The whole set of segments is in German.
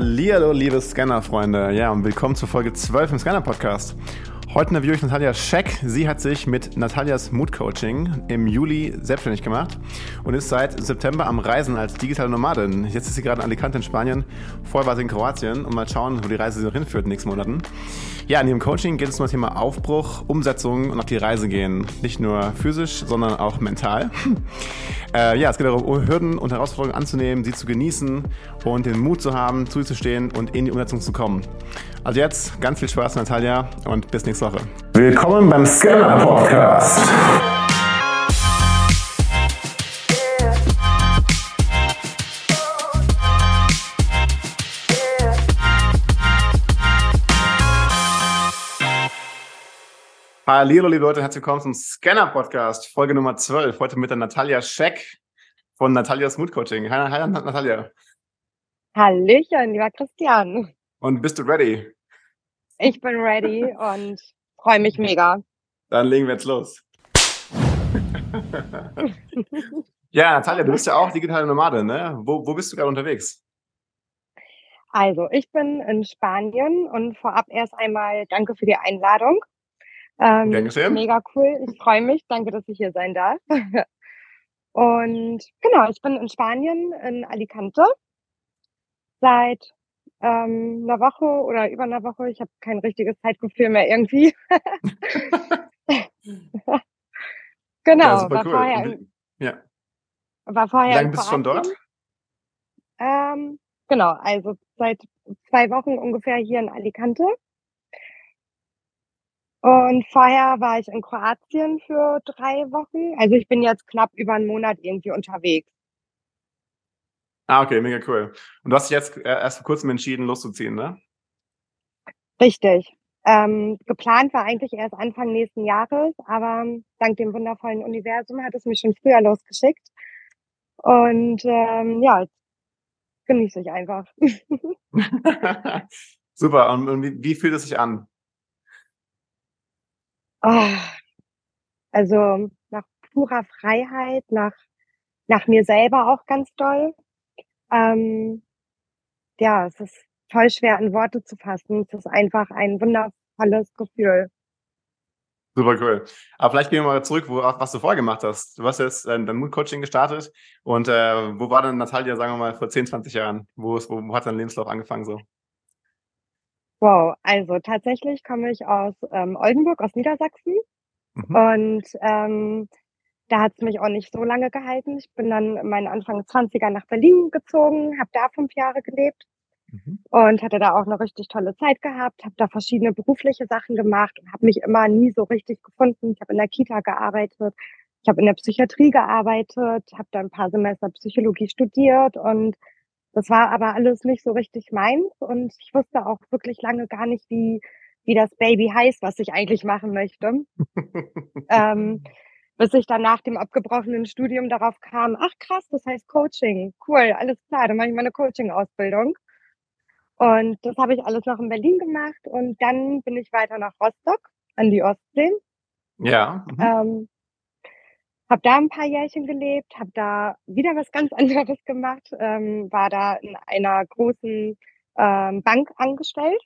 Hallihallo, liebe Scanner-Freunde. Ja, und willkommen zur Folge 12 im Scanner-Podcast. Heute interviewe ich Natalia Scheck. Sie hat sich mit Natalias Mood Coaching im Juli selbstständig gemacht und ist seit September am Reisen als digitale Nomadin. Jetzt ist sie gerade in Alicante in Spanien. Vorher war sie in Kroatien und mal schauen, wo die Reise sie noch hinführt in den nächsten Monaten. Ja, in ihrem Coaching geht es um das Thema Aufbruch, Umsetzung und auf die Reise gehen. Nicht nur physisch, sondern auch mental. äh, ja, es geht darum, Hürden und Herausforderungen anzunehmen, sie zu genießen und den Mut zu haben, zu zu stehen und in die Umsetzung zu kommen. Also jetzt ganz viel Spaß, Natalia, und bis nächste Woche. Willkommen beim Scanner Podcast. Hallo, liebe Leute, herzlich willkommen zum Scanner Podcast, Folge Nummer 12. Heute mit der Natalia Scheck von Natalias Mood Coaching. Hi, hi Natalia. Hallöchen, lieber Christian. Und bist du ready? Ich bin ready und freue mich mega. Dann legen wir jetzt los. ja, Natalia, du bist ja auch digitale Nomade, ne? Wo, wo bist du gerade unterwegs? Also, ich bin in Spanien und vorab erst einmal danke für die Einladung. Ähm, Dankeschön. Mega cool. Ich freue mich. Danke, dass ich hier sein darf. Und genau, ich bin in Spanien, in Alicante, seit ähm, einer Woche oder über einer Woche. Ich habe kein richtiges Zeitgefühl mehr irgendwie. genau, ja, war, cool. vorher, ja. war vorher. Wie lange bist du schon dort? Ähm, genau, also seit zwei Wochen ungefähr hier in Alicante. Und vorher war ich in Kroatien für drei Wochen. Also ich bin jetzt knapp über einen Monat irgendwie unterwegs. Ah, okay, mega cool. Und du hast dich jetzt äh, erst vor kurzem entschieden, loszuziehen, ne? Richtig. Ähm, geplant war eigentlich erst Anfang nächsten Jahres, aber dank dem wundervollen Universum hat es mich schon früher losgeschickt. Und ähm, ja, genieße ich einfach. Super. Und, und wie, wie, fühlt es sich an? Oh, also nach purer Freiheit, nach, nach mir selber auch ganz doll. Ähm, ja, es ist voll schwer in Worte zu fassen. Es ist einfach ein wundervolles Gefühl. Super cool. Aber vielleicht gehen wir mal zurück, wo, was du vorher gemacht hast. Du hast jetzt dein, dein Mood-Coaching gestartet und äh, wo war denn Natalia, sagen wir mal, vor 10, 20 Jahren? Wo, ist, wo, wo hat dein Lebenslauf angefangen so? Wow, also tatsächlich komme ich aus ähm, Oldenburg, aus Niedersachsen. Mhm. Und ähm, da hat es mich auch nicht so lange gehalten. Ich bin dann in meinen Anfang 20er nach Berlin gezogen, habe da fünf Jahre gelebt mhm. und hatte da auch eine richtig tolle Zeit gehabt, habe da verschiedene berufliche Sachen gemacht und habe mich immer nie so richtig gefunden. Ich habe in der Kita gearbeitet, ich habe in der Psychiatrie gearbeitet, habe da ein paar Semester Psychologie studiert und das war aber alles nicht so richtig meins und ich wusste auch wirklich lange gar nicht, wie, wie das Baby heißt, was ich eigentlich machen möchte. ähm, bis ich dann nach dem abgebrochenen Studium darauf kam, ach krass, das heißt Coaching. Cool, alles klar, dann mache ich meine Coaching-Ausbildung. Und das habe ich alles noch in Berlin gemacht und dann bin ich weiter nach Rostock an die Ostsee. Ja. Mhm. Ähm, habe da ein paar Jährchen gelebt, habe da wieder was ganz anderes gemacht, ähm, war da in einer großen ähm, Bank angestellt,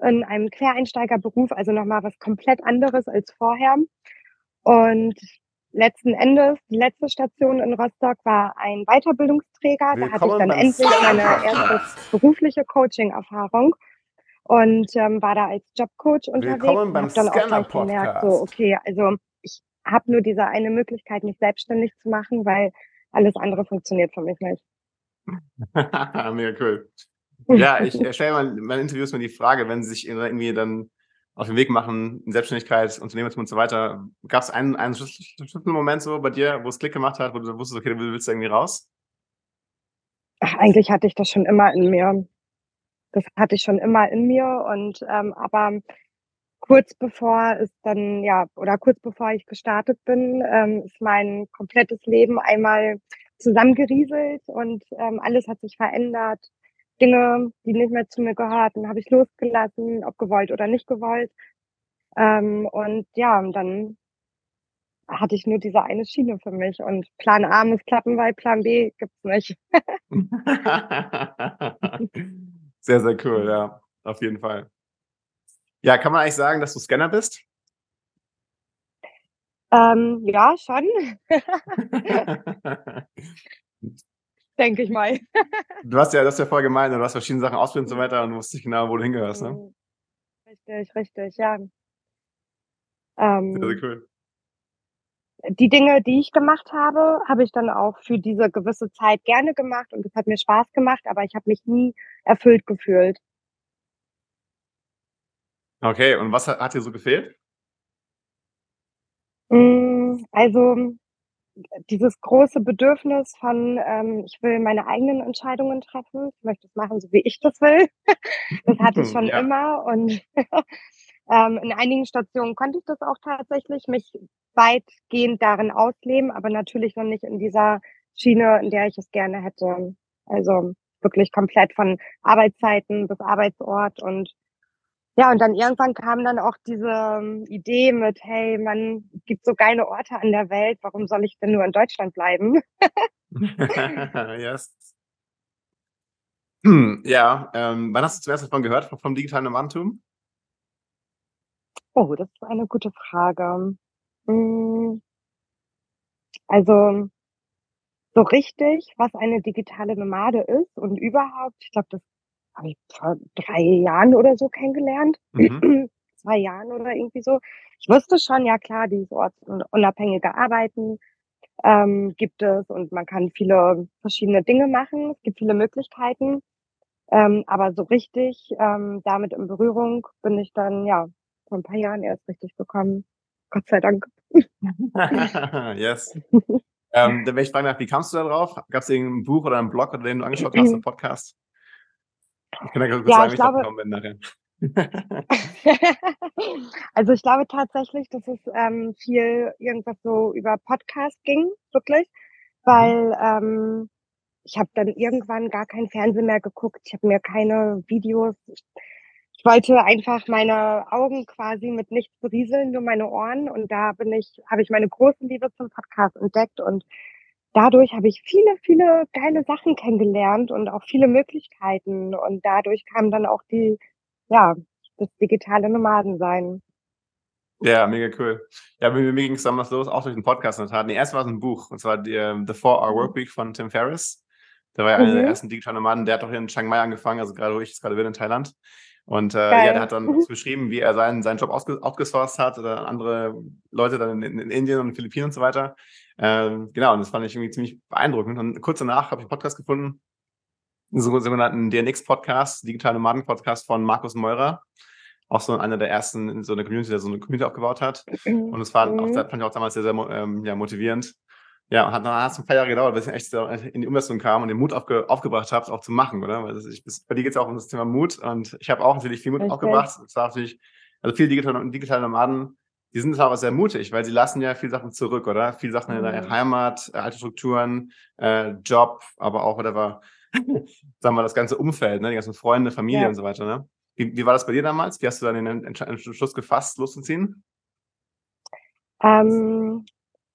in einem Quereinsteigerberuf, also nochmal was komplett anderes als vorher. Und letzten Endes, die letzte Station in Rostock war ein Weiterbildungsträger. Willkommen da hatte ich dann endlich meine erste berufliche Coaching-Erfahrung und ähm, war da als Jobcoach unterwegs. Willkommen beim und dann auch gleich gemerkt, so, okay, also ich habe nur diese eine Möglichkeit, mich selbstständig zu machen, weil alles andere funktioniert für mich nicht. Mega cool. Ja, ich stelle mal in meinen Interviews mal die Frage, wenn Sie sich irgendwie dann auf den Weg machen in Selbstständigkeit, Unternehmertum und so weiter. Gab es einen, einen Schlüsselmoment so bei dir, wo es Klick gemacht hat, wo du wusstest, okay, du willst irgendwie raus? Ach, eigentlich hatte ich das schon immer in mir. Das hatte ich schon immer in mir und ähm, aber kurz bevor es dann ja oder kurz bevor ich gestartet bin, ähm, ist mein komplettes Leben einmal zusammengerieselt und ähm, alles hat sich verändert. Dinge, die nicht mehr zu mir gehörten, habe ich losgelassen, ob gewollt oder nicht gewollt. Ähm, und ja, dann hatte ich nur diese eine Schiene für mich und Plan A muss klappen, weil Plan B gibt's nicht. Sehr, sehr cool, ja, auf jeden Fall. Ja, kann man eigentlich sagen, dass du Scanner bist? Ähm, ja, schon. Denke ich mal. du hast ja, das ist ja voll gemein, du hast verschiedene Sachen ausprobiert und so weiter und du wusstest nicht genau, wo du hingehörst, ne? Mhm. Richtig, richtig, ja. Ähm, sehr, sehr cool. Die Dinge, die ich gemacht habe, habe ich dann auch für diese gewisse Zeit gerne gemacht und es hat mir Spaß gemacht, aber ich habe mich nie erfüllt gefühlt. Okay, und was hat, hat dir so gefehlt? Hm, also dieses große Bedürfnis von, ähm, ich will meine eigenen Entscheidungen treffen, ich möchte es machen, so wie ich das will. das hatte ich schon ja. immer und ähm, in einigen Stationen konnte ich das auch tatsächlich, mich weitgehend darin ausleben, aber natürlich noch nicht in dieser Schiene, in der ich es gerne hätte. Also wirklich komplett von Arbeitszeiten bis Arbeitsort und ja, und dann irgendwann kam dann auch diese ähm, Idee mit, hey, man gibt so geile Orte an der Welt, warum soll ich denn nur in Deutschland bleiben? yes. Hm, ja, ähm, wann hast du zuerst davon gehört, vom, vom digitalen Nomadentum? Oh, das ist eine gute Frage. Hm, also, so richtig, was eine digitale Nomade ist und überhaupt, ich glaube, das habe ich vor drei Jahren oder so kennengelernt. Mhm. Zwei Jahren oder irgendwie so. Ich wusste schon, ja klar, dieses ortsunabhängige Arbeiten ähm, gibt es und man kann viele verschiedene Dinge machen. Es gibt viele Möglichkeiten. Ähm, aber so richtig ähm, damit in Berührung bin ich dann, ja, vor ein paar Jahren erst richtig bekommen. Gott sei Dank. yes. ähm, dann wäre ich fragen, wie kamst du da drauf? Gab es irgendein Buch oder einen Blog, oder den du angeschaut hast, einen Podcast? Ich kann ja ja, sagen, ich glaube, bin nachher. also ich glaube tatsächlich, dass es ähm, viel irgendwas so über Podcast ging, wirklich, weil mhm. ähm, ich habe dann irgendwann gar kein Fernsehen mehr geguckt, ich habe mir keine Videos, ich, ich wollte einfach meine Augen quasi mit nichts berieseln, nur meine Ohren und da bin ich, habe ich meine große Liebe zum Podcast entdeckt und dadurch habe ich viele, viele geile Sachen kennengelernt und auch viele Möglichkeiten. Und dadurch kam dann auch die, ja, das digitale Nomadensein. Ja, mega cool. Ja, mir, mir ging es damals los, auch durch den Podcast in der Tat. Nee, erst war es ein Buch, und zwar die, uh, The 4-Hour mhm. Workweek von Tim Ferriss. Der war ja einer der mhm. ersten digitalen Nomaden. Der hat doch hier in Chiang Mai angefangen, also gerade wo ich gerade bin in Thailand. Und äh, ja, der hat dann mhm. beschrieben, wie er seinen, seinen Job outgesourced hat oder andere Leute dann in, in Indien und Philippinen und so weiter. Ähm, genau, und das fand ich irgendwie ziemlich beeindruckend. Und kurz danach habe ich einen Podcast gefunden, einen sogenannten DNX-Podcast, Digitale Nomaden-Podcast von Markus Meurer. Auch so einer der ersten in so einer Community, der so eine Community aufgebaut hat. Und das war auch, mhm. fand ich auch damals sehr, sehr ähm, ja, motivierend. Ja, und hat dann ein paar Jahre gedauert, bis ich echt in die Umsetzung kam und den Mut aufge, aufgebracht habe, auch zu machen, oder? Weil das, ich, das, bei dir geht es auch um das Thema Mut und ich habe auch natürlich viel Mut okay. aufgebracht. Es war natürlich, also viele digitale, digitale Nomaden die sind aber sehr mutig, weil sie lassen ja viele Sachen zurück, oder? Viele Sachen in der mhm. Heimat, äh, alte Strukturen, äh, Job, aber auch, whatever, sagen wir, das ganze Umfeld, ne? die ganzen Freunde, Familie ja. und so weiter, ne? Wie, wie war das bei dir damals? Wie hast du dann den Entschluss gefasst, loszuziehen? Ähm,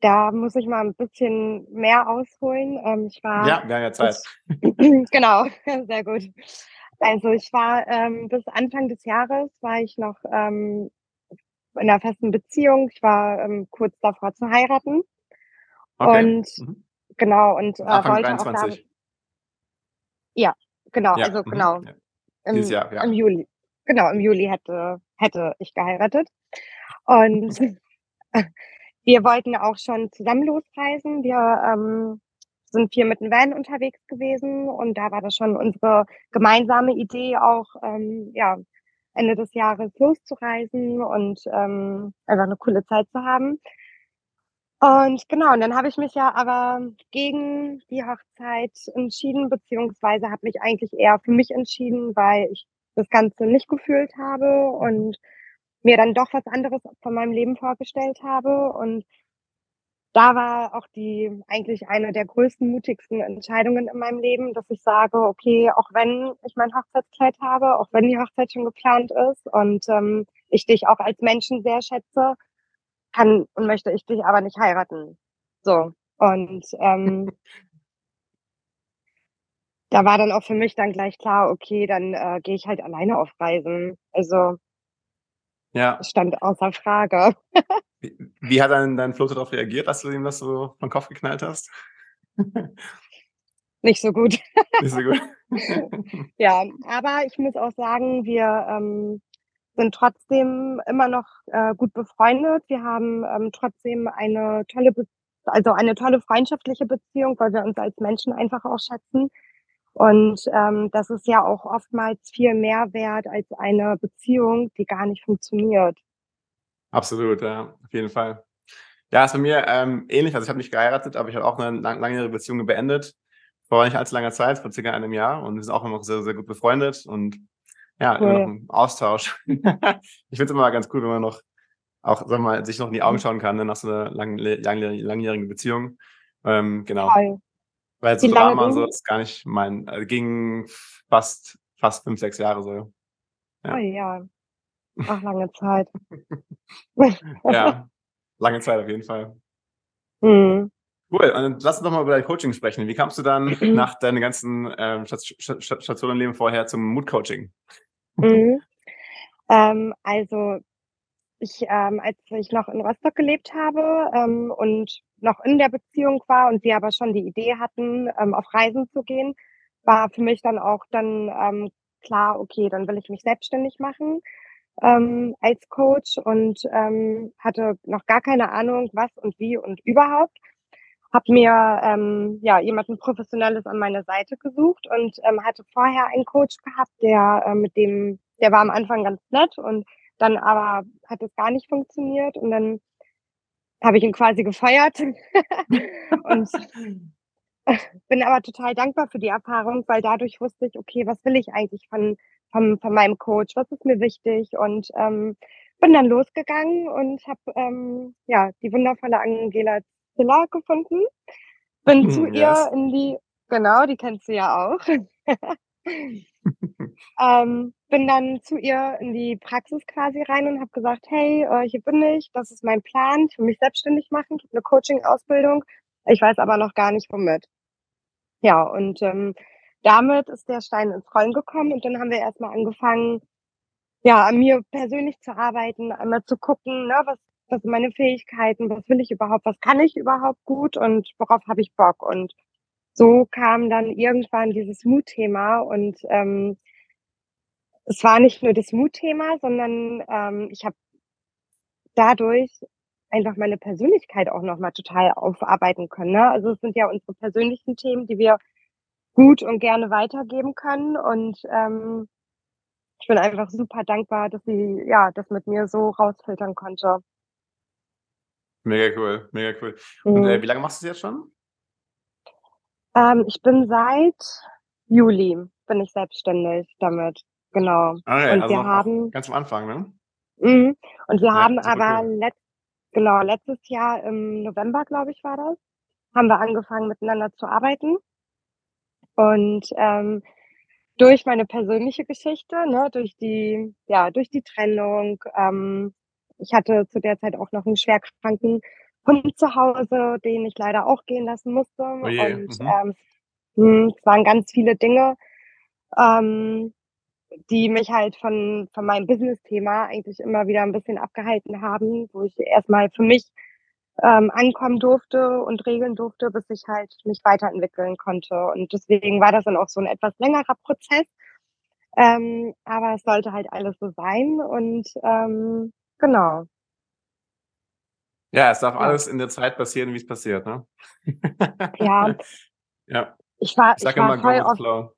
da muss ich mal ein bisschen mehr ausholen. Ähm, ich war. Ja, wir haben ja Zeit. Ich, genau, sehr gut. Also ich war ähm, bis Anfang des Jahres war ich noch ähm, in einer festen Beziehung. Ich war ähm, kurz davor zu heiraten. Okay. Und mhm. genau, und äh, wollte 23. auch da. Ja, genau, ja. also mhm. genau. Ja. Im, Jahr, ja. Im Juli. Genau, im Juli hätte, hätte ich geheiratet. Und wir wollten auch schon zusammen losreisen. Wir ähm, sind viel mit dem Van unterwegs gewesen und da war das schon unsere gemeinsame Idee, auch ähm, ja, Ende des Jahres loszureisen und ähm, einfach eine coole Zeit zu haben. Und genau, und dann habe ich mich ja aber gegen die Hochzeit entschieden, beziehungsweise habe mich eigentlich eher für mich entschieden, weil ich das Ganze nicht gefühlt habe und mir dann doch was anderes von meinem Leben vorgestellt habe. Und da war auch die eigentlich eine der größten, mutigsten Entscheidungen in meinem Leben, dass ich sage, okay, auch wenn ich mein Hochzeitskleid habe, auch wenn die Hochzeit schon geplant ist und ähm, ich dich auch als Menschen sehr schätze, kann und möchte ich dich aber nicht heiraten. So. Und ähm, da war dann auch für mich dann gleich klar, okay, dann äh, gehe ich halt alleine auf Reisen. Also ja. stand außer Frage. wie, wie, hat dann dein Flo darauf reagiert, dass du ihm das so vom Kopf geknallt hast? Nicht so gut. Nicht so gut. ja, aber ich muss auch sagen, wir ähm, sind trotzdem immer noch äh, gut befreundet. Wir haben ähm, trotzdem eine tolle, Be also eine tolle freundschaftliche Beziehung, weil wir uns als Menschen einfach auch schätzen. Und ähm, das ist ja auch oftmals viel mehr wert als eine Beziehung, die gar nicht funktioniert. Absolut, ja, auf jeden Fall. Ja, ist bei mir ähm, ähnlich. Also ich habe nicht geheiratet, aber ich habe auch eine lang langjährige Beziehung beendet. Vor nicht allzu langer Zeit, vor circa einem Jahr. Und wir sind auch immer noch sehr, sehr gut befreundet und ja, cool. immer noch im Austausch. ich finde es immer ganz cool, wenn man noch auch, sagen wir mal, sich noch in die Augen mhm. schauen kann, ne, nach so einer lang, lang, langjährigen Beziehung. Ähm, genau. Toll. Weil so Drama und so ist gar nicht mein, äh, ging fast, fast fünf, sechs Jahre so. Ja. Oh ja. Ach, lange Zeit. ja, lange Zeit auf jeden Fall. Mhm. Cool, und dann lass uns doch mal über dein Coaching sprechen. Wie kamst du dann nach deinen ganzen ähm, Stationen im Leben vorher zum Mood-Coaching? Mhm. Ähm, also ich, ähm, als ich noch in Rostock gelebt habe ähm, und noch in der Beziehung war und sie aber schon die Idee hatten, ähm, auf Reisen zu gehen, war für mich dann auch dann ähm, klar, okay, dann will ich mich selbstständig machen ähm, als Coach und ähm, hatte noch gar keine Ahnung, was und wie und überhaupt. Hab mir ähm, ja jemanden professionelles an meine Seite gesucht und ähm, hatte vorher einen Coach gehabt, der äh, mit dem, der war am Anfang ganz nett und dann aber hat es gar nicht funktioniert und dann habe ich ihn quasi gefeuert und bin aber total dankbar für die Erfahrung, weil dadurch wusste ich, okay, was will ich eigentlich von, von, von meinem Coach, was ist mir wichtig und ähm, bin dann losgegangen und habe ähm, ja die wundervolle Angela Ziller gefunden. Bin hm, zu yes. ihr in die, genau, die kennst du ja auch. ähm, bin dann zu ihr in die Praxis quasi rein und habe gesagt, hey, äh, hier bin ich, das ist mein Plan, ich will mich selbstständig machen, ich habe eine Coaching-Ausbildung, ich weiß aber noch gar nicht womit. Ja, und ähm, damit ist der Stein ins Rollen gekommen und dann haben wir erstmal angefangen, ja, an mir persönlich zu arbeiten, einmal zu gucken, ne, was, was sind meine Fähigkeiten, was will ich überhaupt, was kann ich überhaupt gut und worauf habe ich Bock. Und so kam dann irgendwann dieses Mutthema und ähm, es war nicht nur das Mutthema, sondern ähm, ich habe dadurch einfach meine Persönlichkeit auch nochmal total aufarbeiten können. Ne? Also es sind ja unsere persönlichen Themen, die wir gut und gerne weitergeben können. Und ähm, ich bin einfach super dankbar, dass sie ja das mit mir so rausfiltern konnte. Mega cool, mega cool. Und äh, mhm. wie lange machst du das jetzt schon? Ähm, ich bin seit Juli bin ich selbstständig damit. Genau. Okay, und also wir haben ganz am Anfang, ne? Mh, und wir ja, haben aber cool. letzt, genau letztes Jahr im November, glaube ich, war das, haben wir angefangen miteinander zu arbeiten. Und ähm, durch meine persönliche Geschichte, ne, durch die, ja, durch die Trennung, ähm, ich hatte zu der Zeit auch noch einen schwerkranken Hund zu Hause, den ich leider auch gehen lassen musste. Oh und mhm. ähm, hm, es waren ganz viele Dinge, ähm, die mich halt von, von meinem Business-Thema eigentlich immer wieder ein bisschen abgehalten haben, wo ich erstmal für mich ähm, ankommen durfte und regeln durfte, bis ich halt mich weiterentwickeln konnte. Und deswegen war das dann auch so ein etwas längerer Prozess. Ähm, aber es sollte halt alles so sein und ähm, genau. Ja, es darf ja. alles in der Zeit passieren, wie es passiert, ne? Ja. ja. Ich war, ich, war voll oft.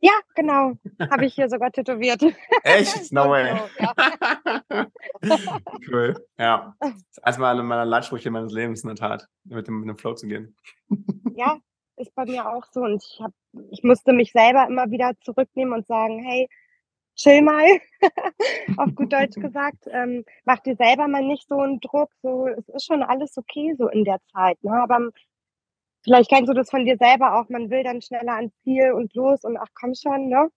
Ja, genau. Habe ich hier sogar tätowiert. Echt? No way. Cool. Ja. Das ist eines meiner Leitsprüche meines Lebens in der Tat, mit dem, mit dem Flow zu gehen. ja, ist bei mir auch so. Und ich, hab, ich musste mich selber immer wieder zurücknehmen und sagen, hey, chill mal, auf gut Deutsch gesagt. Ähm, mach dir selber mal nicht so einen Druck. So, es ist schon alles okay so in der Zeit. Ne? Aber Vielleicht kennst du das von dir selber auch, man will dann schneller ans Ziel und los und ach komm schon, ne?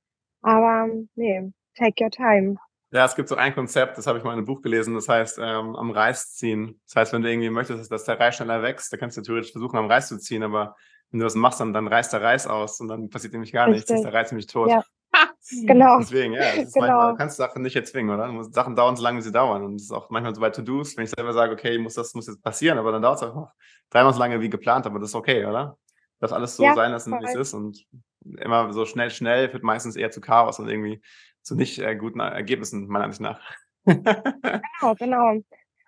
Aber nee, take your time. Ja, es gibt so ein Konzept, das habe ich mal in einem Buch gelesen, das heißt ähm, am Reis ziehen. Das heißt, wenn du irgendwie möchtest, dass der Reis schneller wächst, dann kannst du theoretisch versuchen, am Reis zu ziehen, aber wenn du das machst, dann, dann reißt der Reis aus und dann passiert nämlich gar Richtig. nichts, ist der Reis nämlich tot. Ja. Genau. Deswegen, ja, genau. Manchmal, du kannst Sachen nicht erzwingen, oder? Sachen dauern so lange, wie sie dauern. Und es ist auch manchmal so bei To-Dos, wenn ich selber sage, okay, muss das muss jetzt passieren, aber dann dauert es auch noch dreimal so lange wie geplant, aber das ist okay, oder? Das alles so ja, sein lassen, wie es ist. Und immer so schnell, schnell führt meistens eher zu Chaos und irgendwie zu nicht äh, guten Ergebnissen, meiner Ansicht nach. genau, genau.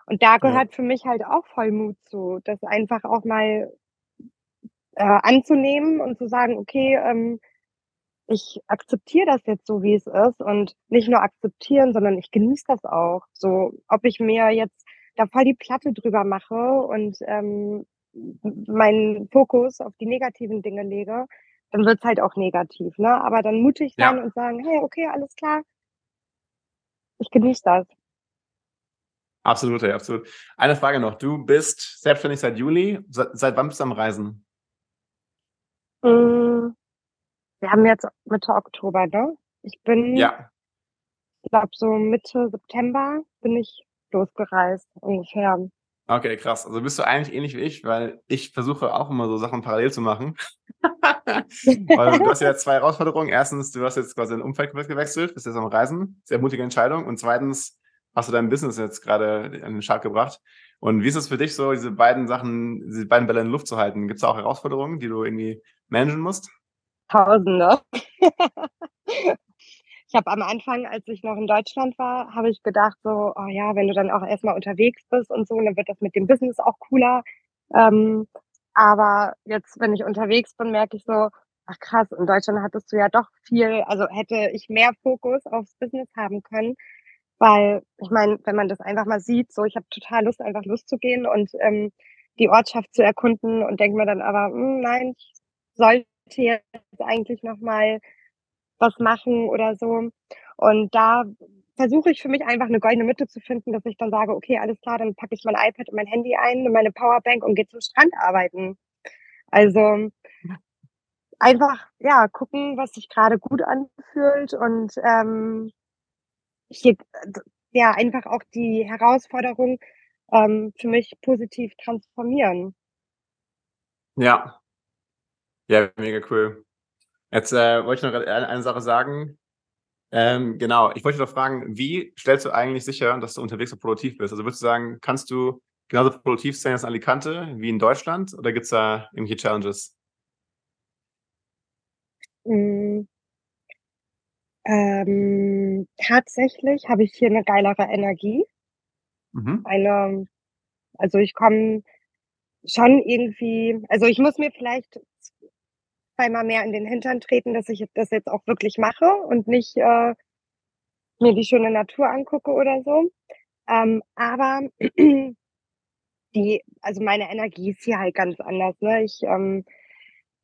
Und da gehört ja. für mich halt auch voll Mut zu, das einfach auch mal äh, anzunehmen und zu sagen, okay, ähm, ich akzeptiere das jetzt so, wie es ist und nicht nur akzeptieren, sondern ich genieße das auch. So, ob ich mir jetzt da voll die Platte drüber mache und ähm, meinen Fokus auf die negativen Dinge lege, dann wird's halt auch negativ, ne? Aber dann mutig sein ja. und sagen, hey, okay, alles klar. Ich genieße das. Absolut, ja, absolut. Eine Frage noch. Du bist selbstständig seit Juli. Seit, seit wann bist du am Reisen? Hm, wir haben jetzt Mitte Oktober, ne? Ich bin, ja. ich glaube, so Mitte September bin ich losgereist, ungefähr. Okay, krass. Also bist du eigentlich ähnlich wie ich, weil ich versuche auch immer so Sachen parallel zu machen. weil du hast ja zwei Herausforderungen. Erstens, du hast jetzt quasi ein Umfeld gewechselt, bist jetzt am Reisen. Sehr mutige Entscheidung. Und zweitens hast du dein Business jetzt gerade an den Start gebracht. Und wie ist es für dich so, diese beiden Sachen, diese beiden Bälle in Luft zu halten? Gibt es auch Herausforderungen, die du irgendwie managen musst? Tausende. ich habe am Anfang, als ich noch in Deutschland war, habe ich gedacht so, oh ja, wenn du dann auch erstmal unterwegs bist und so, dann wird das mit dem Business auch cooler. Ähm, aber jetzt, wenn ich unterwegs bin, merke ich so, ach krass, in Deutschland hattest du ja doch viel, also hätte ich mehr Fokus aufs Business haben können. Weil, ich meine, wenn man das einfach mal sieht, so ich habe total Lust, einfach loszugehen und ähm, die Ortschaft zu erkunden und denke mir dann aber, hm, nein, ich sollte jetzt eigentlich nochmal was machen oder so. Und da versuche ich für mich einfach eine goldene Mitte zu finden, dass ich dann sage, okay, alles klar, dann packe ich mein iPad und mein Handy ein und meine Powerbank und gehe zum Strand arbeiten. Also einfach, ja, gucken, was sich gerade gut anfühlt und ähm, hier, ja, einfach auch die Herausforderung ähm, für mich positiv transformieren. Ja. Ja, mega cool. Jetzt äh, wollte ich noch eine, eine Sache sagen. Ähm, genau, ich wollte noch fragen, wie stellst du eigentlich sicher, dass du unterwegs so produktiv bist? Also würdest du sagen, kannst du genauso produktiv sein in Alicante wie in Deutschland oder gibt es da irgendwelche Challenges? Hm. Ähm, tatsächlich habe ich hier eine geilere Energie. Mhm. Eine also, ich komme schon irgendwie also, ich muss mir vielleicht zweimal mehr in den Hintern treten, dass ich das jetzt auch wirklich mache und nicht, äh, mir die schöne Natur angucke oder so. Ähm, aber die also, meine Energie ist hier halt ganz anders, ne? Ich, ähm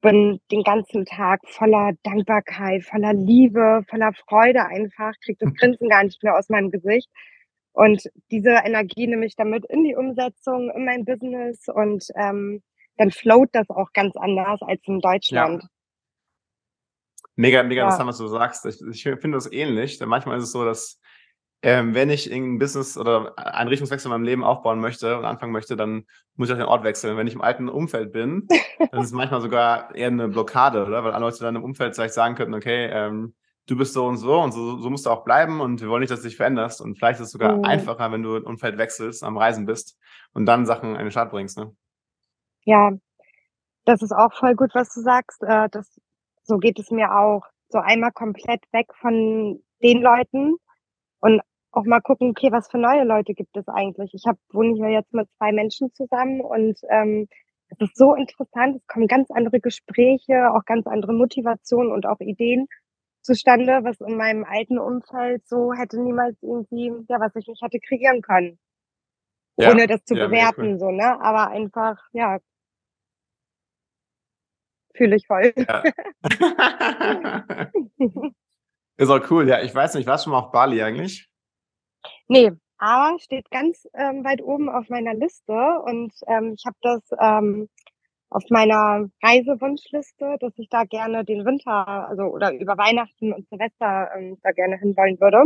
bin den ganzen Tag voller Dankbarkeit, voller Liebe, voller Freude einfach, kriege das mhm. Grinsen gar nicht mehr aus meinem Gesicht. Und diese Energie nehme ich damit in die Umsetzung, in mein Business und ähm, dann float das auch ganz anders als in Deutschland. Ja. Mega, mega ja. interessant, was du sagst. Ich, ich finde das ähnlich. Manchmal ist es so, dass ähm, wenn ich ein Business oder einen Richtungswechsel in meinem Leben aufbauen möchte und anfangen möchte, dann muss ich auch den Ort wechseln. Wenn ich im alten Umfeld bin, dann ist es manchmal sogar eher eine Blockade, oder? Weil alle Leute dann im Umfeld vielleicht sagen könnten, okay, ähm, du bist so und so und so, so musst du auch bleiben und wir wollen nicht, dass du dich veränderst. Und vielleicht ist es sogar mhm. einfacher, wenn du ein Umfeld wechselst, am Reisen bist und dann Sachen in den Start bringst, ne? Ja, das ist auch voll gut, was du sagst. Äh, das, so geht es mir auch. So einmal komplett weg von den Leuten und auch mal gucken, okay, was für neue Leute gibt es eigentlich? Ich habe wohne hier jetzt mit zwei Menschen zusammen und ähm, es ist so interessant. Es kommen ganz andere Gespräche, auch ganz andere Motivationen und auch Ideen zustande, was in meinem alten Umfeld so hätte niemals irgendwie, ja, was ich nicht hätte kreieren können. Ja, ohne das zu ja, bewerten, cool. so, ne? Aber einfach, ja, fühle ich voll. Ja. ist auch cool, ja. Ich weiß nicht, warst du schon mal auf Bali eigentlich? Nee, aber steht ganz ähm, weit oben auf meiner Liste und ähm, ich habe das ähm, auf meiner Reisewunschliste, dass ich da gerne den Winter, also oder über Weihnachten und Silvester ähm, da gerne hinwollen würde.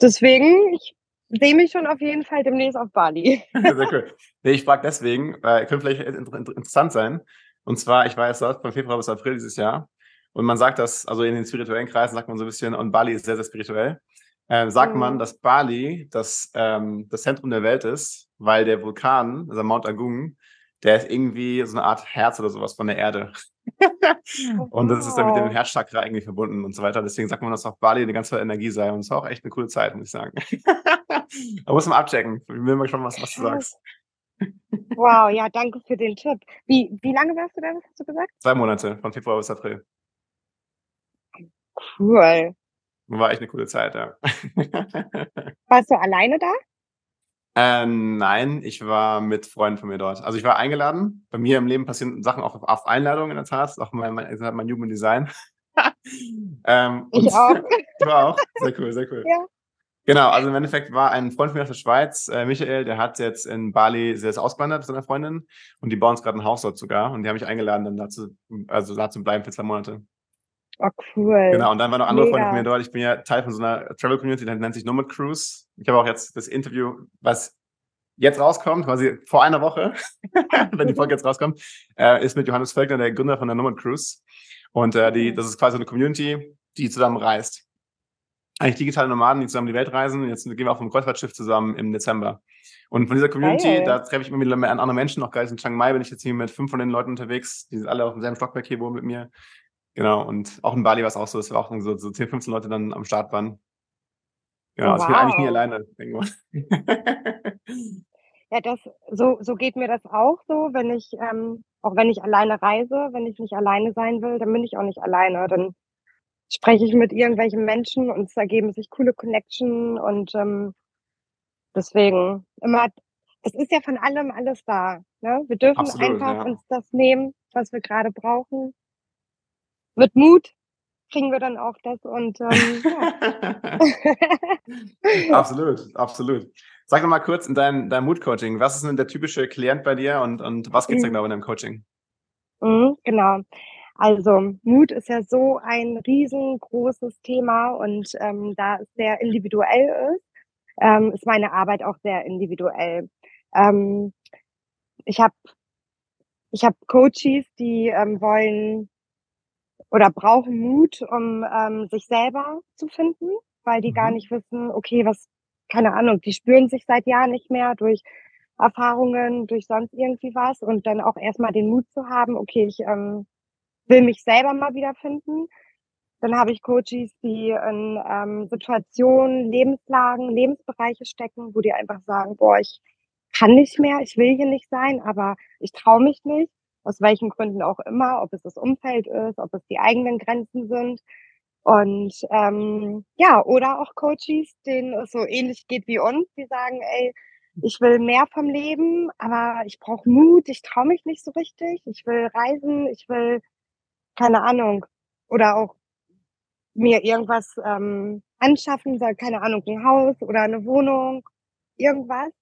Deswegen, ich sehe mich schon auf jeden Fall demnächst auf Bali. Sehr cool. Nee, ich frage deswegen, äh, könnte vielleicht interessant sein. Und zwar, ich jetzt dort von Februar bis April dieses Jahr. Und man sagt das, also in den spirituellen Kreisen sagt man so ein bisschen, und Bali ist sehr, sehr spirituell, äh, sagt mhm. man, dass Bali das, ähm, das Zentrum der Welt ist, weil der Vulkan, also Mount Agung, der ist irgendwie so eine Art Herz oder sowas von der Erde. und das ist dann mit dem Herzchakra irgendwie verbunden und so weiter. Deswegen sagt man, dass auch Bali eine ganz tolle Energie sei. Und es war auch echt eine coole Zeit, muss ich sagen. da muss man abchecken. Ich will mal schon was, was du sagst. Wow, ja, danke für den Tipp. Wie, wie lange warst du da, hast du gesagt? Zwei Monate, von Februar bis April. Cool. War echt eine coole Zeit, ja. Warst du alleine da? Äh, nein, ich war mit Freunden von mir dort. Also ich war eingeladen. Bei mir im Leben passieren Sachen auch auf Einladung in der Tat. Auch mein, mein, mein Human Design. ähm, ich auch. du auch? Sehr cool, sehr cool. Ja. Genau, also im Endeffekt war ein Freund von mir aus der Schweiz, äh, Michael, der hat jetzt in Bali, sehr ist ausgewandert mit seiner Freundin und die bauen uns gerade ein Haus dort sogar und die haben mich eingeladen, dann dazu, also dazu bleiben für zwei Monate. Oh, cool. Genau, und dann waren noch andere Mega. Freunde von mir dort. Ich bin ja Teil von so einer Travel Community, die nennt sich Nomad Cruise. Ich habe auch jetzt das Interview, was jetzt rauskommt, quasi vor einer Woche, wenn die Folge jetzt rauskommt, äh, ist mit Johannes Völkner, der Gründer von der Nomad Cruise. Und äh, die, das ist quasi eine Community, die zusammen reist. Eigentlich digitale Nomaden, die zusammen die Welt reisen. Jetzt gehen wir auf dem Kreuzfahrtschiff zusammen im Dezember. Und von dieser Community, Geil. da treffe ich immer wieder an andere Menschen. Auch gerade in Chiang Mai bin ich jetzt hier mit fünf von den Leuten unterwegs. Die sind alle auf demselben Stockwerk hier wohnen mit mir. Genau, und auch in Bali war es auch so, dass wir auch so, so 10, 15 Leute dann am Start waren. Genau, wow. also ich bin eigentlich nie alleine ja, das, so, so geht mir das auch so, wenn ich, ähm, auch wenn ich alleine reise, wenn ich nicht alleine sein will, dann bin ich auch nicht alleine. Dann spreche ich mit irgendwelchen Menschen und es ergeben sich coole Connection und ähm, deswegen immer, es ist ja von allem alles da. Ne? Wir dürfen Absolut, einfach ja. uns das nehmen, was wir gerade brauchen mit Mut kriegen wir dann auch das und ähm, ja. absolut, absolut. Sag doch mal kurz in deinem dein Mood-Coaching, was ist denn der typische Klient bei dir und, und was geht es mhm. genau in deinem Coaching? Mhm, genau. Also Mut ist ja so ein riesengroßes Thema und ähm, da es sehr individuell ist, ähm, ist meine Arbeit auch sehr individuell. Ähm, ich habe ich hab Coaches, die ähm, wollen oder brauchen Mut, um ähm, sich selber zu finden, weil die mhm. gar nicht wissen, okay, was, keine Ahnung, die spüren sich seit Jahren nicht mehr durch Erfahrungen, durch sonst irgendwie was und dann auch erstmal den Mut zu haben, okay, ich ähm, will mich selber mal wiederfinden. Dann habe ich Coaches, die in ähm, Situationen, Lebenslagen, Lebensbereiche stecken, wo die einfach sagen, boah, ich kann nicht mehr, ich will hier nicht sein, aber ich traue mich nicht aus welchen Gründen auch immer, ob es das Umfeld ist, ob es die eigenen Grenzen sind. Und ähm, ja, oder auch Coaches, denen es so ähnlich geht wie uns, die sagen, ey, ich will mehr vom Leben, aber ich brauche Mut, ich traue mich nicht so richtig, ich will reisen, ich will, keine Ahnung, oder auch mir irgendwas ähm, anschaffen, keine Ahnung, ein Haus oder eine Wohnung, irgendwas.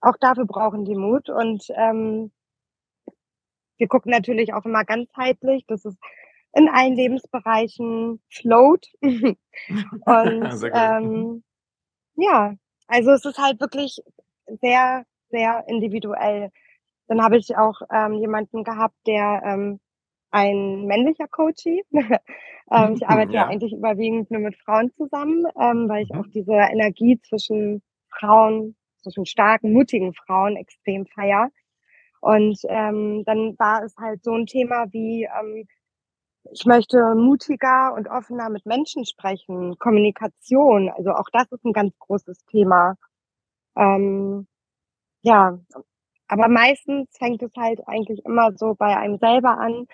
Auch dafür brauchen die Mut. Und ähm, wir gucken natürlich auch immer ganzheitlich, dass es in allen Lebensbereichen float. Und ähm, ja, also es ist halt wirklich sehr, sehr individuell. Dann habe ich auch ähm, jemanden gehabt, der ähm, ein männlicher Coachie. ähm, ich arbeite ja. ja. eigentlich überwiegend nur mit Frauen zusammen, ähm, weil ich mhm. auch diese Energie zwischen Frauen, zwischen starken, mutigen Frauen extrem feier. Und ähm, dann war es halt so ein Thema wie, ähm, ich möchte mutiger und offener mit Menschen sprechen, Kommunikation, also auch das ist ein ganz großes Thema. Ähm, ja, aber meistens fängt es halt eigentlich immer so bei einem selber an,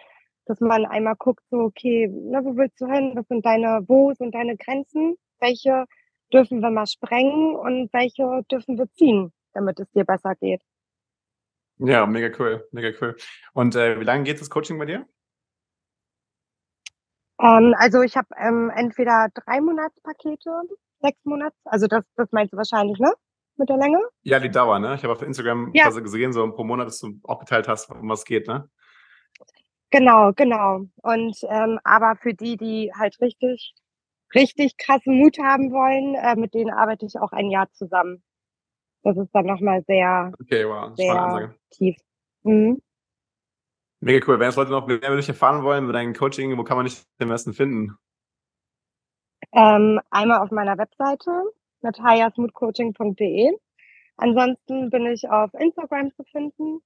dass man einmal guckt, so, okay, na, wo willst du hin? Was sind deine, wo sind deine Grenzen? Welche dürfen wir mal sprengen und welche dürfen wir ziehen, damit es dir besser geht? Ja, mega cool, mega cool. Und äh, wie lange geht das Coaching bei dir? Ähm, also ich habe ähm, entweder drei Monatspakete, sechs Monats, also das, das meinst du wahrscheinlich, ne? Mit der Länge? Ja, die Dauer, ne? Ich habe auf Instagram ja. quasi gesehen, so pro Monat, dass du aufgeteilt hast, um was geht, ne? Genau, genau. Und ähm, aber für die, die halt richtig, richtig krassen Mut haben wollen, äh, mit denen arbeite ich auch ein Jahr zusammen. Das ist dann nochmal sehr, okay, wow. sehr tief. Mhm. Mega cool. Wenn jetzt Leute noch mehr über dich erfahren wollen, über dein Coaching, wo kann man dich am besten finden? Ähm, einmal auf meiner Webseite, nataliasmoodcoaching.de. Ansonsten bin ich auf Instagram zu finden,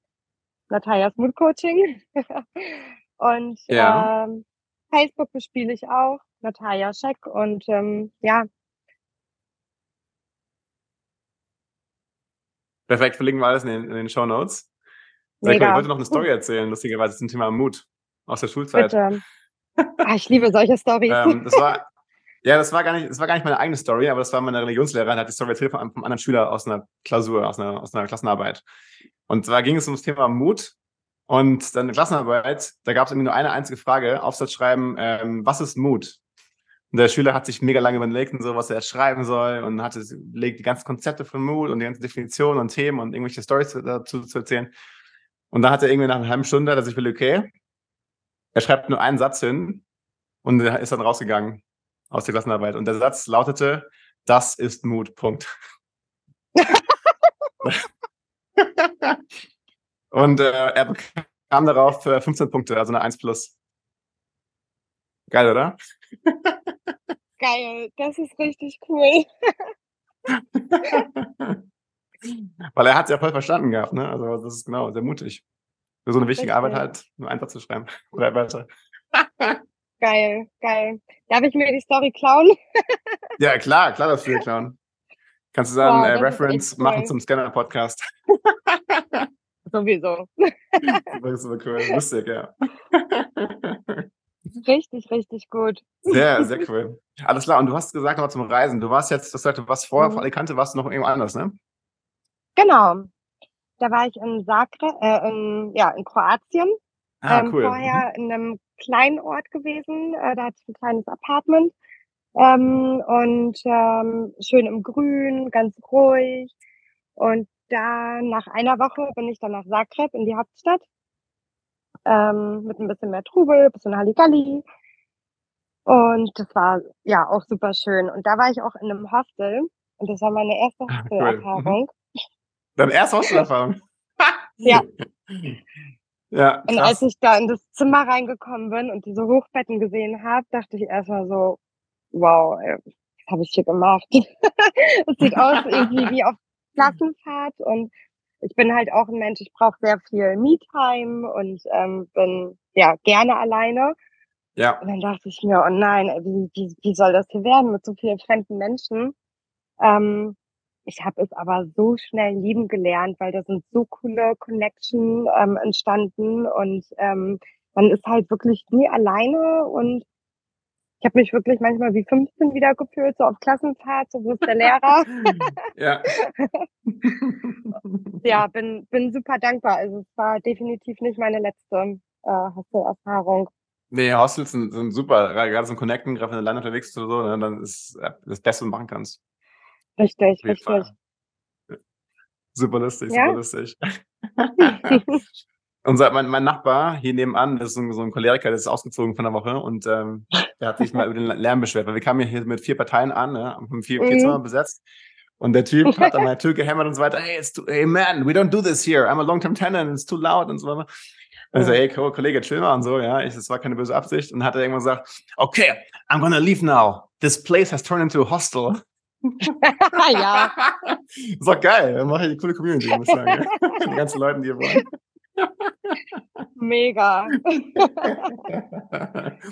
Natalias Mood Coaching. und ja. ähm, Facebook bespiele ich auch, Natalia Scheck. Und ähm, ja, Perfekt, verlinken wir alles in den, in den Show Notes. Cool. Ich wollte noch eine Story erzählen, lustigerweise zum Thema Mut aus der Schulzeit. Bitte. Ah, ich liebe solche Storys. ähm, das war, ja, das war gar nicht, das war gar nicht meine eigene Story, aber das war meine Religionslehrerin, hat die Story erzählt von einem, von einem anderen Schüler aus einer Klausur, aus einer, aus einer Klassenarbeit. Und zwar ging es um das Thema Mut. Und dann in der Klassenarbeit, da gab es irgendwie nur eine einzige Frage, Aufsatz schreiben, ähm, was ist Mut? Und der Schüler hat sich mega lange überlegt und so, was er schreiben soll und hatte überlegt, die ganzen Konzepte von Mut und die ganzen Definitionen und Themen und irgendwelche Stories dazu zu erzählen. Und dann hat er irgendwie nach einer halben Stunde, dass ich will, okay, er schreibt nur einen Satz hin und ist dann rausgegangen aus der Klassenarbeit. Und der Satz lautete, das ist Mut, Punkt. und äh, er bekam darauf 15 Punkte, also eine 1 plus. Geil, oder? Geil, das ist richtig cool. Weil er hat es ja voll verstanden gehabt, ne? Also das ist genau, sehr mutig. Für so eine wichtige. Arbeit halt nur einfach zu schreiben. Oder weiter. geil, geil. Darf ich mir die Story klauen? ja, klar, klar darfst du dir klauen. Kannst du sagen, wow, äh, Reference cool. machen zum Scanner-Podcast. Sowieso. das ist super cool. Lustig, ja. Richtig, richtig gut. Sehr, sehr cool. Alles klar. Und du hast gesagt, noch zum Reisen. Du warst jetzt, das sagte, was vorher mhm. vor Alicante, warst du noch irgendwo anders, ne? Genau. Da war ich in Zagreb, äh, in, ja, in Kroatien. Ah, ähm, cool. Vorher mhm. in einem kleinen Ort gewesen. Äh, da hatte ich ein kleines Apartment. Ähm, und ähm, schön im Grün, ganz ruhig. Und da nach einer Woche bin ich dann nach Zagreb in die Hauptstadt ähm, mit ein bisschen mehr Trubel, ein bisschen Halligalli. Und das war ja auch super schön. Und da war ich auch in einem Hostel. Und das war meine erste ah, Hostelerfahrung. Cool. Deine erste Hostelerfahrung? ja. Ja, und als ich da in das Zimmer reingekommen bin und diese Hochbetten gesehen habe, dachte ich erstmal so, wow, ey, was habe ich hier gemacht? Es sieht aus irgendwie wie auf Klassenfahrt und ich bin halt auch ein Mensch, ich brauche sehr viel Me-Time und ähm, bin ja gerne alleine. Ja. Und dann dachte ich mir, oh nein, wie, wie, wie soll das hier werden mit so vielen fremden Menschen? Ähm, ich habe es aber so schnell lieben gelernt, weil da sind so coole Connection ähm, entstanden und ähm, man ist halt wirklich nie alleine und ich habe mich wirklich manchmal wie 15 wieder gefühlt, so auf Klassenfahrt, so wo ist der Lehrer? ja. ja, bin, bin super dankbar. Also es war definitiv nicht meine letzte äh, Hostel-Erfahrung. Nee, Hostels sind, sind super, gerade so ein Connecten, gerade wenn du alleine unterwegs bist oder so, ne, dann ist das Beste, was du machen kannst. Richtig, richtig. Fall. Super lustig, ja? super lustig. Unser, mein, mein Nachbar hier nebenan, das ist so ein, so ein Choleriker, der ist ausgezogen von der Woche und ähm, der hat sich mal über den Lärm beschwert, weil wir kamen hier mit vier Parteien an, ne, haben vier, vier mhm. Zimmer besetzt und der Typ hat an meine Tür gehämmert und so weiter, hey, it's too, hey man, we don't do this here, I'm a long-term tenant, it's too loud und so weiter. Und ich so, hey, Kollege, chill mal und so, ja, ich, das war keine böse Absicht und hat er irgendwann gesagt, okay, I'm gonna leave now, this place has turned into a hostel. Ja. Ist doch geil, dann mache ich eine coole Community, muss ich sagen. Die ganzen Leute, die hier wollen. Mega.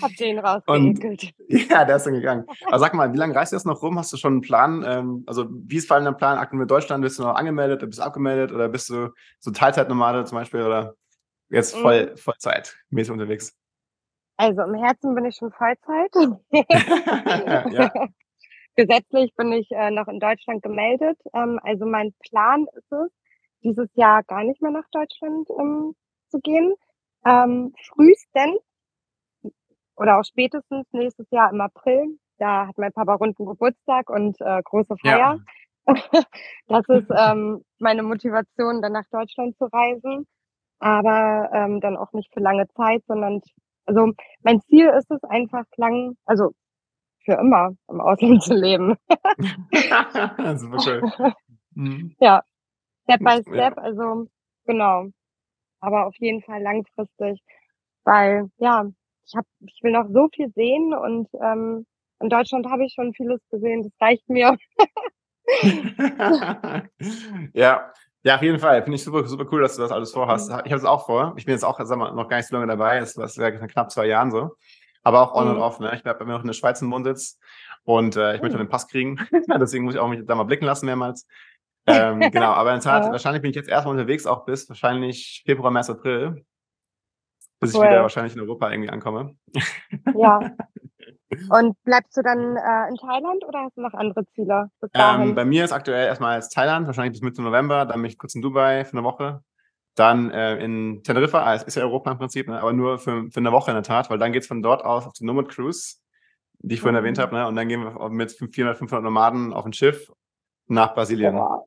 Hab den rausgeekelt. Ja, der ist dann gegangen. Aber sag mal, wie lange reist du jetzt noch rum? Hast du schon einen Plan? Ähm, also, wie ist vor allem dein Plan aktuell mit Deutschland? Bist du noch angemeldet, bist du abgemeldet oder bist du so Teilzeitnomade zum Beispiel oder jetzt voll, mhm. Vollzeitmäßig unterwegs? Also, im Herzen bin ich schon Vollzeit. ja. Gesetzlich bin ich äh, noch in Deutschland gemeldet. Ähm, also, mein Plan ist es, dieses Jahr gar nicht mehr nach Deutschland ähm, zu gehen. Ähm, frühestens oder auch spätestens nächstes Jahr im April. Da hat mein Papa runden Geburtstag und äh, große Feier. Ja. das ist ähm, meine Motivation, dann nach Deutschland zu reisen. Aber ähm, dann auch nicht für lange Zeit, sondern also mein Ziel ist es einfach lang, also für immer im Ausland zu leben. Super cool. Mhm. Ja, Step by Step, ja. also genau. Aber auf jeden Fall langfristig. weil ja, ich hab, ich will noch so viel sehen und ähm, in Deutschland habe ich schon vieles gesehen, das reicht mir. ja, ja, auf jeden Fall. Finde ich super, super cool, dass du das alles vorhast. Mhm. Ich habe es auch vor. Ich bin jetzt auch sag mal, noch gar nicht so lange dabei. Das ist ja knapp zwei Jahren so. Aber auch on mhm. und off. Ne? Ich habe immer noch in der Schweiz im Wohnsitz und äh, ich möchte mhm. den Pass kriegen. Deswegen muss ich auch mich da mal blicken lassen mehrmals. Ähm, genau, aber in der Tat, ja. wahrscheinlich bin ich jetzt erstmal unterwegs auch bis wahrscheinlich Februar, März, April. Bis cool. ich wieder wahrscheinlich in Europa irgendwie ankomme. Ja. Und bleibst du dann äh, in Thailand oder hast du noch andere Ziele? Ähm, bei mir ist aktuell erstmal jetzt Thailand, wahrscheinlich bis Mitte November, dann bin ich kurz in Dubai für eine Woche. Dann äh, in Teneriffa, ah, es ist ja Europa im Prinzip, ne, aber nur für, für eine Woche in der Tat, weil dann geht's von dort aus auf die Nomad Cruise, die ich vorhin mhm. erwähnt habe, ne, und dann gehen wir mit 400, 500 Nomaden auf ein Schiff nach Brasilien. Ja. Und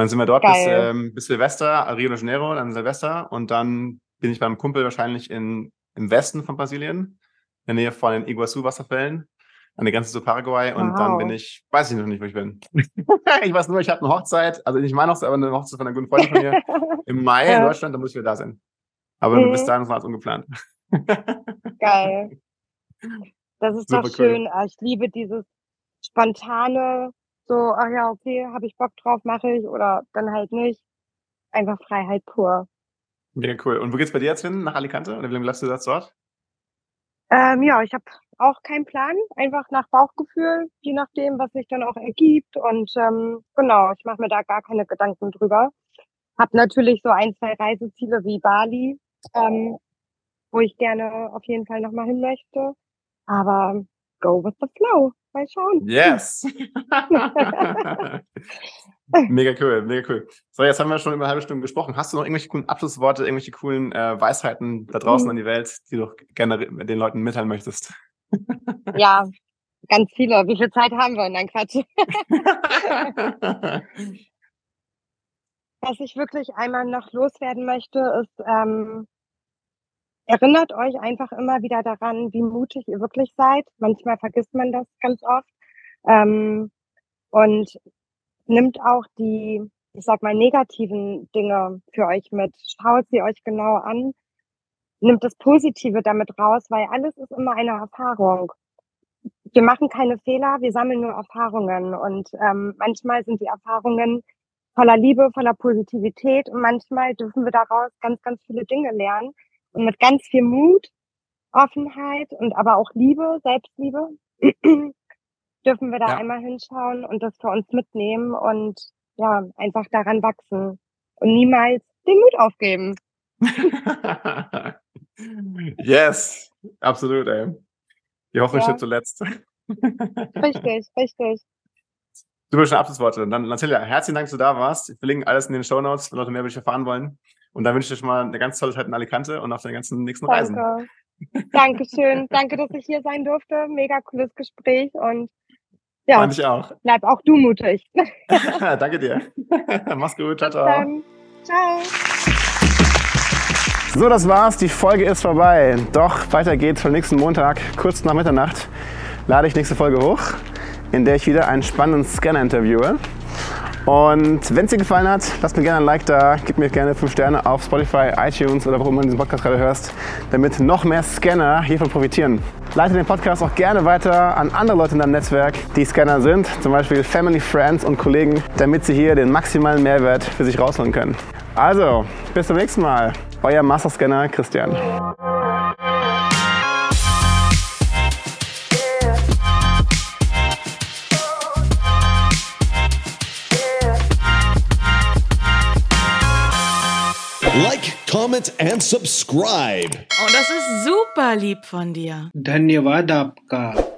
dann sind wir dort bis, ähm, bis Silvester, Rio de Janeiro, dann Silvester und dann bin ich beim Kumpel wahrscheinlich in, im Westen von Brasilien in der Nähe von den Iguazu-Wasserfällen an der Grenze zu Paraguay und wow. dann bin ich, weiß ich noch nicht, wo ich bin. ich weiß nur, ich habe eine Hochzeit, also nicht meine Hochzeit, aber eine Hochzeit von einer guten Freundin von mir im Mai ja. in Deutschland, da muss ich wieder da sein. Aber mhm. bis dahin ist alles ungeplant. Geil. Das ist Super doch schön. Cool. Ah, ich liebe dieses spontane, so, ach ja, okay, habe ich Bock drauf, mache ich oder dann halt nicht. Einfach Freiheit pur. Mega cool. Und wo geht's bei dir jetzt hin? Nach Alicante? Oder wie lange bleibst du jetzt dort? Ähm, ja, ich habe auch keinen Plan, einfach nach Bauchgefühl, je nachdem, was sich dann auch ergibt. Und ähm, genau, ich mache mir da gar keine Gedanken drüber. Hab natürlich so ein, zwei Reiseziele wie Bali, ähm, wo ich gerne auf jeden Fall nochmal hin möchte. Aber go with the flow. Mal schauen. Yes. mega cool, mega cool. So, jetzt haben wir schon über eine halbe Stunde gesprochen. Hast du noch irgendwelche coolen Abschlussworte, irgendwelche coolen äh, Weisheiten da draußen mhm. an die Welt, die du gerne den Leuten mitteilen möchtest? Ja, ganz viele. Wie viel Zeit haben wir? Nein, Quatsch. Was ich wirklich einmal noch loswerden möchte, ist, ähm, erinnert euch einfach immer wieder daran, wie mutig ihr wirklich seid. Manchmal vergisst man das ganz oft. Ähm, und nimmt auch die, ich sag mal, negativen Dinge für euch mit. Schaut sie euch genau an. Nimmt das Positive damit raus, weil alles ist immer eine Erfahrung. Wir machen keine Fehler, wir sammeln nur Erfahrungen. Und ähm, manchmal sind die Erfahrungen voller Liebe, voller Positivität und manchmal dürfen wir daraus ganz, ganz viele Dinge lernen. Und mit ganz viel Mut, Offenheit und aber auch Liebe, Selbstliebe dürfen wir da ja. einmal hinschauen und das für uns mitnehmen und ja, einfach daran wachsen und niemals den Mut aufgeben. yes, absolut, ey. Die Hoffnung ja. steht zuletzt. richtig, richtig. Super schöne Abschlussworte. Dann, Natalia, herzlichen Dank, dass du da warst. Wir verlinken alles in den Show Notes, wenn Leute mehr über dich erfahren wollen. Und dann wünsche ich dir schon mal eine ganz tolle Zeit in Alicante und auf den ganzen nächsten Danke. Reisen. Dankeschön. Danke, dass ich hier sein durfte. Mega cooles Gespräch und ja, Fand ich auch. Bleib auch du mutig. Danke dir. Mach's gut. Ciao, ciao. Ciao. So, das war's. Die Folge ist vorbei. Doch weiter geht's schon nächsten Montag, kurz nach Mitternacht, lade ich nächste Folge hoch, in der ich wieder einen spannenden Scanner interviewe. Und wenn es dir gefallen hat, lass mir gerne ein Like da, gib mir gerne 5 Sterne auf Spotify, iTunes oder wo immer du diesen Podcast gerade hörst, damit noch mehr Scanner hiervon profitieren. Leite den Podcast auch gerne weiter an andere Leute in deinem Netzwerk, die Scanner sind, zum Beispiel Family, Friends und Kollegen, damit sie hier den maximalen Mehrwert für sich rausholen können. Also, bis zum nächsten Mal. Euer Masterscanner Christian. Like, comment and subscribe. Oh, das ist super lieb von dir. Dhanyawad aapka.